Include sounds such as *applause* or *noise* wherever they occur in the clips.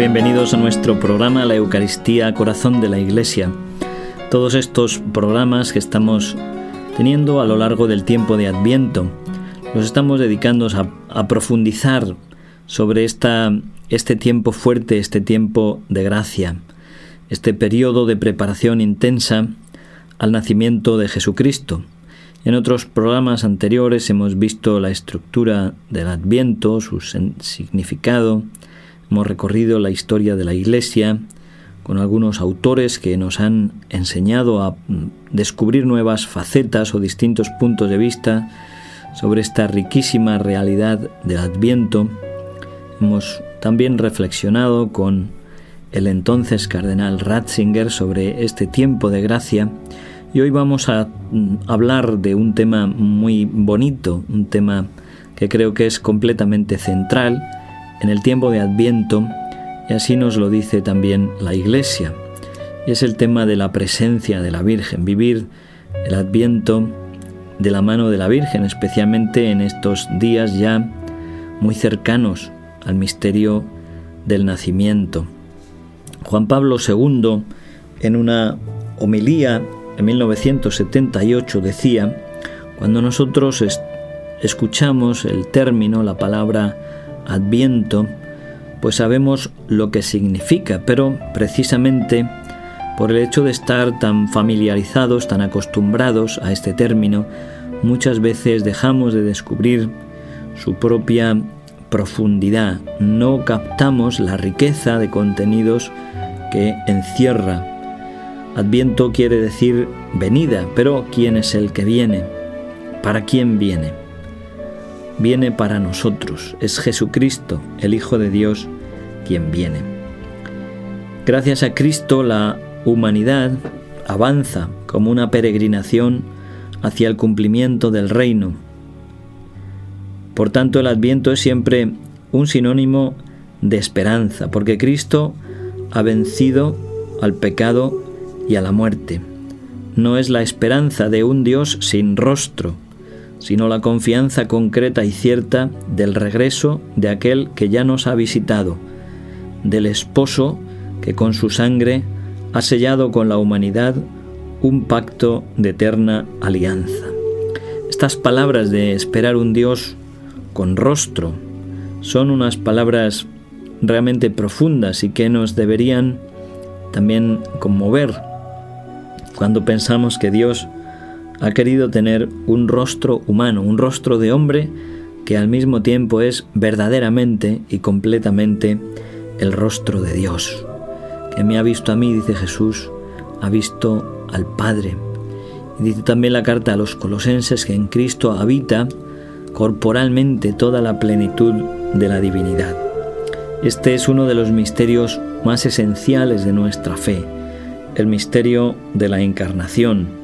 bienvenidos a nuestro programa La Eucaristía Corazón de la Iglesia. Todos estos programas que estamos teniendo a lo largo del tiempo de Adviento los estamos dedicando a, profundizar sobre esta, este tiempo fuerte, este tiempo de gracia, este periodo de preparación intensa al nacimiento de Jesucristo. En otros programas anteriores hemos visto la estructura del Adviento, su significado, hemos recorrido la historia de la Iglesia con algunos autores que nos han enseñado a descubrir nuevas facetas o distintos puntos de vista sobre esta riquísima realidad del Adviento. Hemos también reflexionado con el entonces cardenal Ratzinger sobre este tiempo de gracia y hoy vamos a mm, hablar de un tema muy bonito, un tema que creo que es completamente central en el tiempo de Adviento y así nos lo dice también la Iglesia. Es el tema de la presencia de la Virgen, vivir el Adviento de la mano de la Virgen, especialmente en estos días ya muy cercanos al misterio del nacimiento. Juan Pablo II, en una homilía en 1978, decía, cuando nosotros escuchamos el término, la palabra adviento, pues sabemos lo que significa, pero precisamente por el hecho de estar tan familiarizados, tan acostumbrados a este término, muchas veces dejamos de descubrir su propia profundidad, no captamos la riqueza de contenidos que encierra. Adviento quiere decir venida, pero ¿quién es el que viene? ¿Para quién viene? Viene para nosotros, es Jesucristo, el Hijo de Dios, quien viene. Gracias a Cristo la humanidad avanza como una peregrinación hacia el cumplimiento del reino. Por tanto, el adviento es siempre un sinónimo de esperanza, porque Cristo ha vencido al pecado y a la muerte. No es la esperanza de un Dios sin rostro, sino la confianza concreta y cierta del regreso de aquel que ya nos ha visitado, del esposo que con su sangre ha sellado con la humanidad un pacto de eterna alianza. Estas palabras de esperar un Dios con rostro son unas palabras realmente profundas y que nos deberían también conmover cuando pensamos que Dios ha querido tener un rostro humano, un rostro de hombre que al mismo tiempo es verdaderamente y completamente el rostro de Dios que me ha visto a mí, dice Jesús, ha visto al Padre. Y dice también la carta a los colosenses que en Cristo habita corporalmente toda la plenitud de la divinidad. Este es uno de los misterios más esenciales de nuestra fe, el misterio de la encarnación.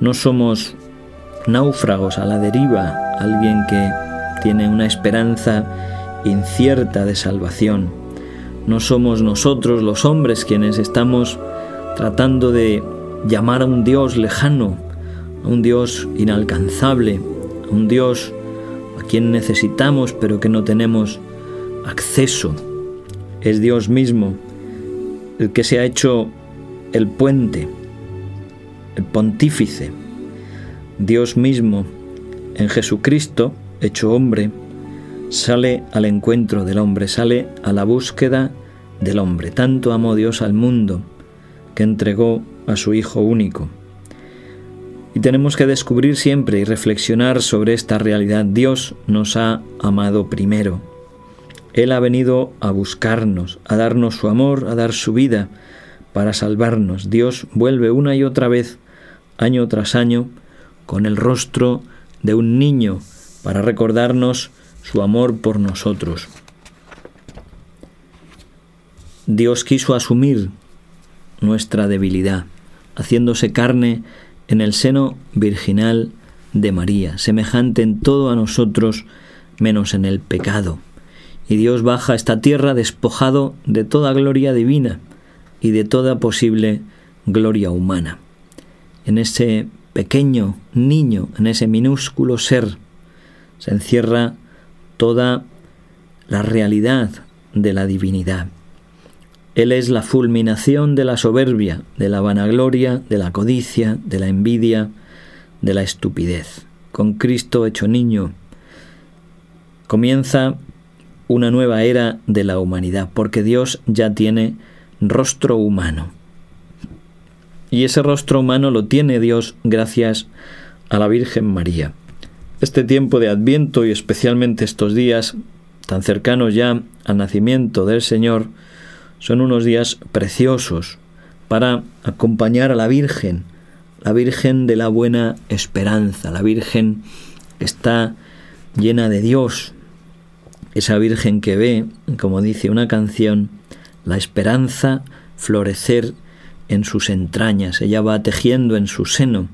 No somos náufragos a la deriva, alguien que tiene una esperanza incierta de salvación no somos nosotros los hombres quienes estamos tratando de llamar a un Dios lejano, a un Dios inalcanzable, a un Dios a quien necesitamos pero que no tenemos acceso. Es Dios mismo el que se ha hecho el puente, el pontífice. Dios mismo en Jesucristo, hecho hombre, sale al encuentro del hombre, sale a la búsqueda del hombre. Tanto amó Dios al mundo que entregó a su Hijo único. Y tenemos que descubrir siempre y reflexionar sobre esta realidad. Dios nos ha amado primero. Él ha venido a buscarnos, a darnos su amor, a dar su vida para salvarnos. Dios vuelve una y otra vez, año tras año, con el rostro de un niño para recordarnos su amor por nosotros. Dios quiso asumir nuestra debilidad, haciéndose carne en el seno virginal de María, semejante en todo a nosotros menos en el pecado. Y Dios baja a esta tierra despojado de toda gloria divina y de toda posible gloria humana. En ese pequeño niño, en ese minúsculo ser, se encierra toda la realidad de la divinidad. Él es la fulminación de la soberbia, de la vanagloria, de la codicia, de la envidia, de la estupidez. Con Cristo hecho niño comienza una nueva era de la humanidad, porque Dios ya tiene rostro humano. Y ese rostro humano lo tiene Dios gracias a la Virgen María. Este tiempo de Adviento y especialmente estos días tan cercanos ya al nacimiento del Señor, son unos días preciosos para acompañar a la Virgen, la Virgen de la buena esperanza, la Virgen que está llena de Dios, esa Virgen que ve, como dice una canción, la esperanza florecer en sus entrañas, ella va tejiendo en su seno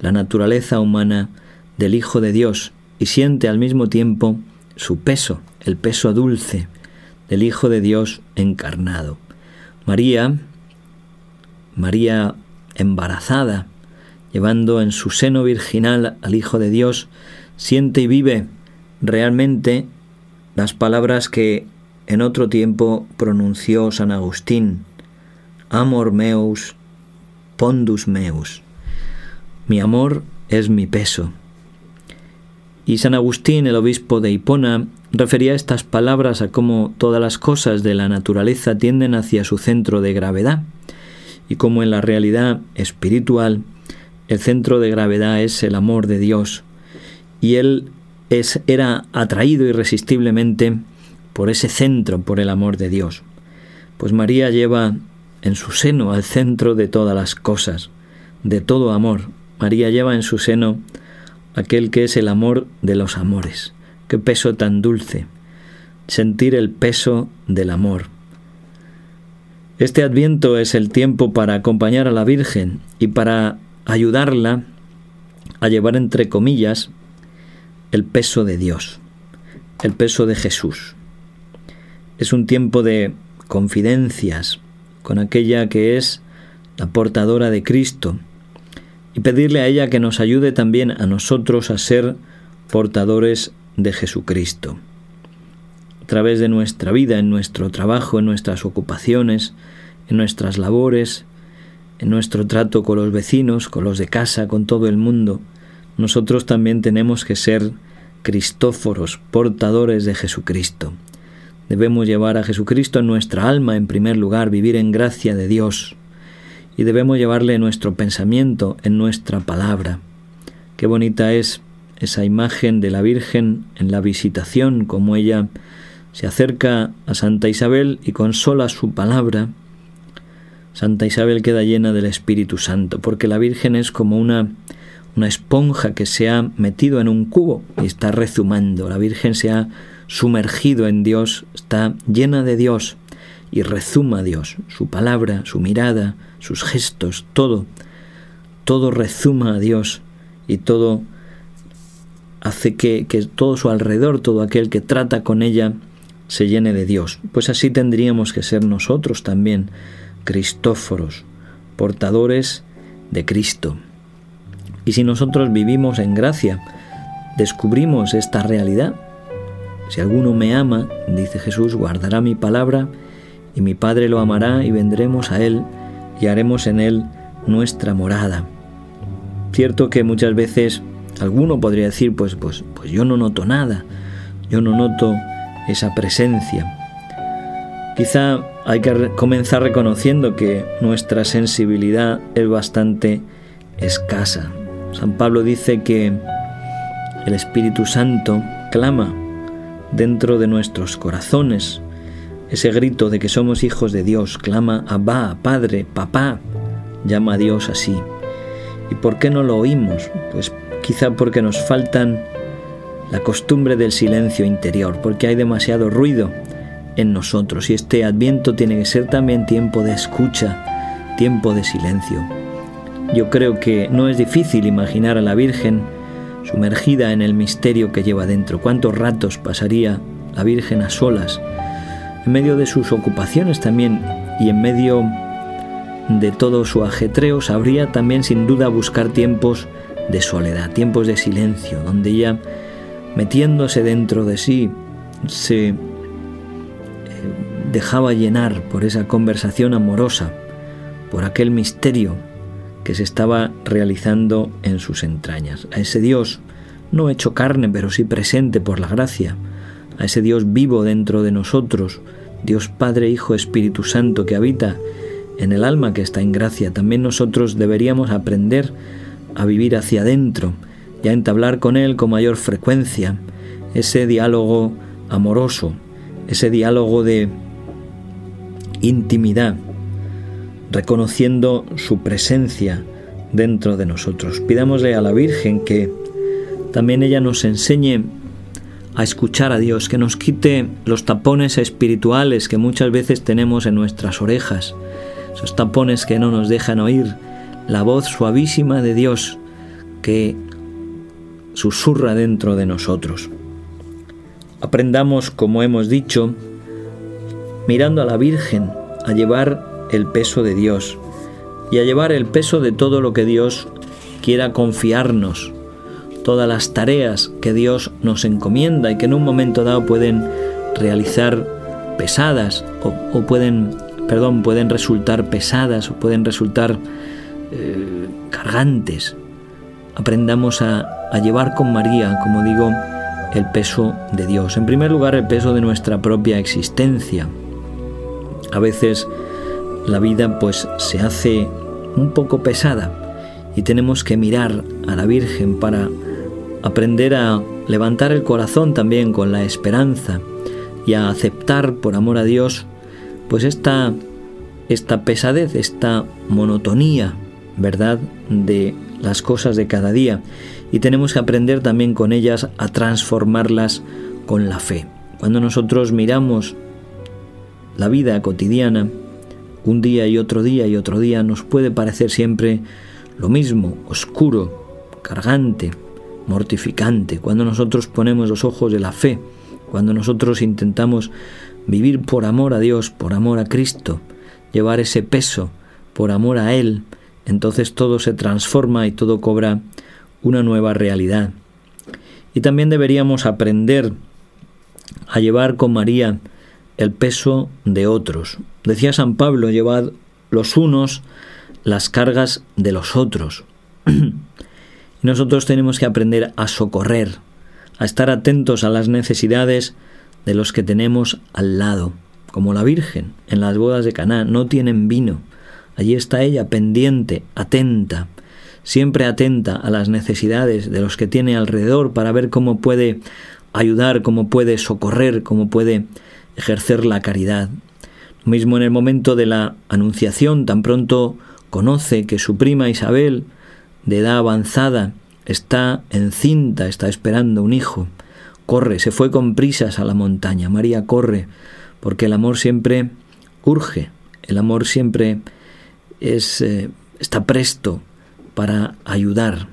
la naturaleza humana del Hijo de Dios y siente al mismo tiempo su peso, el peso dulce del Hijo de Dios encarnado. María, María embarazada, llevando en su seno virginal al Hijo de Dios, siente y vive realmente las palabras que en otro tiempo pronunció San Agustín, Amor meus, pondus meus. Mi amor es mi peso. Y San Agustín, el obispo de Hipona, refería estas palabras a cómo todas las cosas de la naturaleza tienden hacia su centro de gravedad y cómo en la realidad espiritual el centro de gravedad es el amor de Dios y él es, era atraído irresistiblemente por ese centro, por el amor de Dios. Pues María lleva en su seno al centro de todas las cosas, de todo amor. María lleva en su seno aquel que es el amor de los amores. Qué peso tan dulce, sentir el peso del amor. Este adviento es el tiempo para acompañar a la Virgen y para ayudarla a llevar entre comillas el peso de Dios, el peso de Jesús. Es un tiempo de confidencias con aquella que es la portadora de Cristo y pedirle a ella que nos ayude también a nosotros a ser portadores de Jesucristo. A través de nuestra vida, en nuestro trabajo, en nuestras ocupaciones, en nuestras labores, en nuestro trato con los vecinos, con los de casa, con todo el mundo, nosotros también tenemos que ser cristóforos, portadores de Jesucristo. Debemos llevar a Jesucristo en nuestra alma en primer lugar, vivir en gracia de Dios, y debemos llevarle nuestro pensamiento en nuestra palabra. Qué bonita es esa imagen de la Virgen en la visitación, como ella se acerca a Santa Isabel y consola su palabra. Santa Isabel queda llena del Espíritu Santo, porque la Virgen es como una, una esponja que se ha metido en un cubo y está rezumando. La Virgen se ha sumergido en Dios, está llena de Dios y rezuma a Dios. Su palabra, su mirada, sus gestos, todo, todo rezuma a Dios y todo hace que, todo su alrededor, todo aquel que trata con ella, se llene de Dios. Pues así tendríamos que ser nosotros también, cristóforos, portadores de Cristo. Y si nosotros vivimos en gracia, descubrimos esta realidad. Si alguno me ama, dice Jesús, guardará mi palabra y mi Padre lo amará y vendremos a Él y haremos en Él nuestra morada. Cierto que muchas veces Alguno podría decir, pues, pues, pues yo no noto nada, yo no noto esa presencia. Quizá hay que comenzar reconociendo que nuestra sensibilidad es bastante escasa. San Pablo dice que el Espíritu Santo clama dentro de nuestros corazones. Ese grito de que somos hijos de Dios clama Abba, Padre, Papá, llama a Dios así. ¿Y por qué no lo oímos? Pues quizá porque nos faltan la costumbre del silencio interior, porque hay demasiado ruido en nosotros y este adviento tiene que ser también tiempo de escucha, tiempo de silencio. Yo creo que no es difícil imaginar a la Virgen sumergida en el misterio que lleva dentro. ¿Cuántos ratos pasaría la Virgen a solas? En medio de sus ocupaciones también y en medio de todo su ajetreo, sabría también sin duda buscar tiempos de soledad, tiempos de silencio, donde ella, metiéndose dentro de sí, se eh, dejaba llenar por esa conversación amorosa, por aquel misterio que se estaba realizando en sus entrañas. A ese Dios, no hecho carne, pero sí presente por la gracia, a ese Dios vivo dentro de nosotros, Dios Padre, Hijo, Espíritu Santo que habita en el alma que está en gracia. También nosotros deberíamos aprender a vivir hacia adentro y a entablar con Él con mayor frecuencia ese diálogo amoroso, ese diálogo de intimidad, reconociendo su presencia dentro de nosotros. Pidámosle a la Virgen que también ella nos enseñe a escuchar a Dios, que nos quite los tapones espirituales que muchas veces tenemos en nuestras orejas, esos tapones que no nos dejan oír la voz suavísima de Dios que susurra dentro de nosotros. Aprendamos, como hemos dicho, mirando a la Virgen, a llevar el peso de Dios y a llevar el peso de todo lo que Dios quiera confiarnos, todas las tareas que Dios nos encomienda y que en un momento dado pueden realizar pesadas o, pueden, perdón, pueden resultar pesadas o pueden resultar eh, cargantes. Aprendamos a llevar con María, como digo, el peso de Dios. En primer lugar, el peso de nuestra propia existencia. A veces la vida pues se hace un poco pesada y tenemos que mirar a la Virgen para aprender a levantar el corazón también con la esperanza y a aceptar por amor a Dios pues esta esta pesadez, esta monotonía, ¿verdad?, de las cosas de cada día y tenemos que aprender también con ellas a transformarlas con la fe. Cuando nosotros miramos la vida cotidiana, un día y otro día y otro día nos puede parecer siempre lo mismo, oscuro, cargante, mortificante, cuando nosotros ponemos los ojos de la fe, cuando nosotros intentamos vivir por amor a Dios, por amor a Cristo, llevar ese peso por amor a Él, entonces todo se transforma y todo cobra una nueva realidad. Y también deberíamos aprender a llevar con María el peso de otros. Decía San Pablo, llevad los unos las cargas de los otros. *clears throat* nosotros tenemos que aprender a socorrer, a estar atentos a las necesidades de los que tenemos al lado, como la Virgen en las bodas de Caná, no tienen vino. Allí está ella pendiente, atenta, siempre atenta a las necesidades de los que tiene alrededor para ver cómo puede ayudar, cómo puede socorrer, cómo puede ejercer la caridad. Mismo en el momento de la anunciación, tan pronto conoce que su prima Isabel de edad avanzada, está encinta, está esperando un hijo. Corre, se fue con prisas a la montaña. María corre, porque el amor siempre urge, el amor siempre es, eh, está presto para ayudar.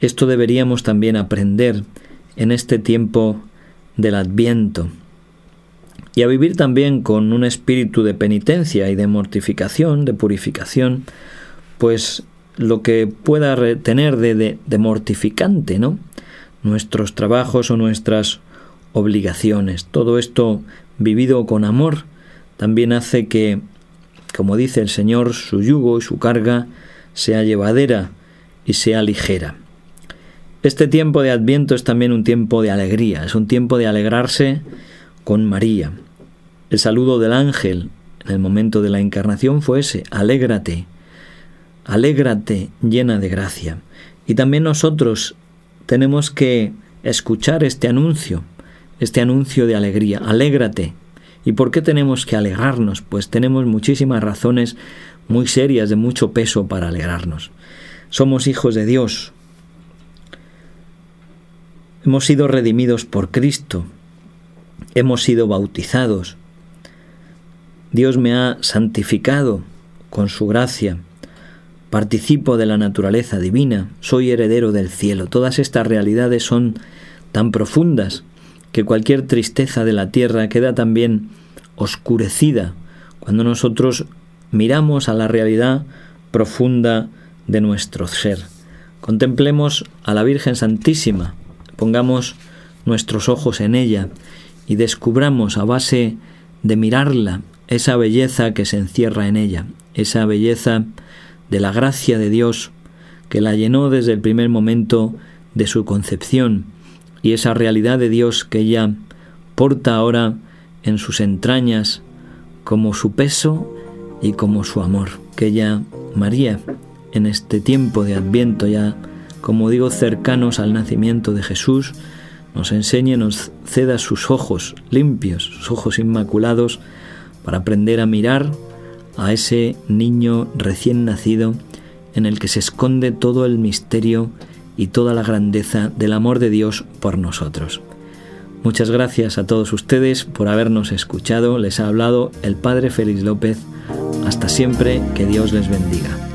Esto deberíamos también aprender en este tiempo del adviento y a vivir también con un espíritu de penitencia y de mortificación, de purificación, pues lo que pueda tener de, de, mortificante, ¿no? Nuestros trabajos o nuestras obligaciones. Todo esto vivido con amor también hace que, como dice el Señor, su yugo y su carga sea llevadera y sea ligera. Este tiempo de Adviento es también un tiempo de alegría, es un tiempo de alegrarse con María. El saludo del ángel en el momento de la encarnación fue ese, alégrate, alégrate llena de gracia. Y también nosotros tenemos que escuchar este anuncio, este anuncio de alegría, alégrate. ¿Y por qué tenemos que alegrarnos? Pues tenemos muchísimas razones muy serias, de mucho peso para alegrarnos. Somos hijos de Dios. Hemos sido redimidos por Cristo. Hemos sido bautizados. Dios me ha santificado con su gracia participo de la naturaleza divina, soy heredero del cielo. Todas estas realidades son tan profundas que cualquier tristeza de la tierra queda también oscurecida cuando nosotros miramos a la realidad profunda de nuestro ser. Contemplemos a la Virgen Santísima, pongamos nuestros ojos en ella y descubramos a base de mirarla, esa belleza que se encierra en ella, esa belleza de la gracia de Dios que la llenó desde el primer momento de su concepción y esa realidad de Dios que ella porta ahora en sus entrañas como su peso y como su amor, que ella, María, en este tiempo de Adviento ya, como digo, cercanos al nacimiento de Jesús, nos enseñe, nos ceda sus ojos limpios, sus ojos inmaculados, para aprender a mirar a ese niño recién nacido en el que se esconde todo el misterio y toda la grandeza del amor de Dios por nosotros. Muchas gracias a todos ustedes por habernos escuchado. Les ha hablado el Padre Félix López. Hasta siempre, que Dios les bendiga.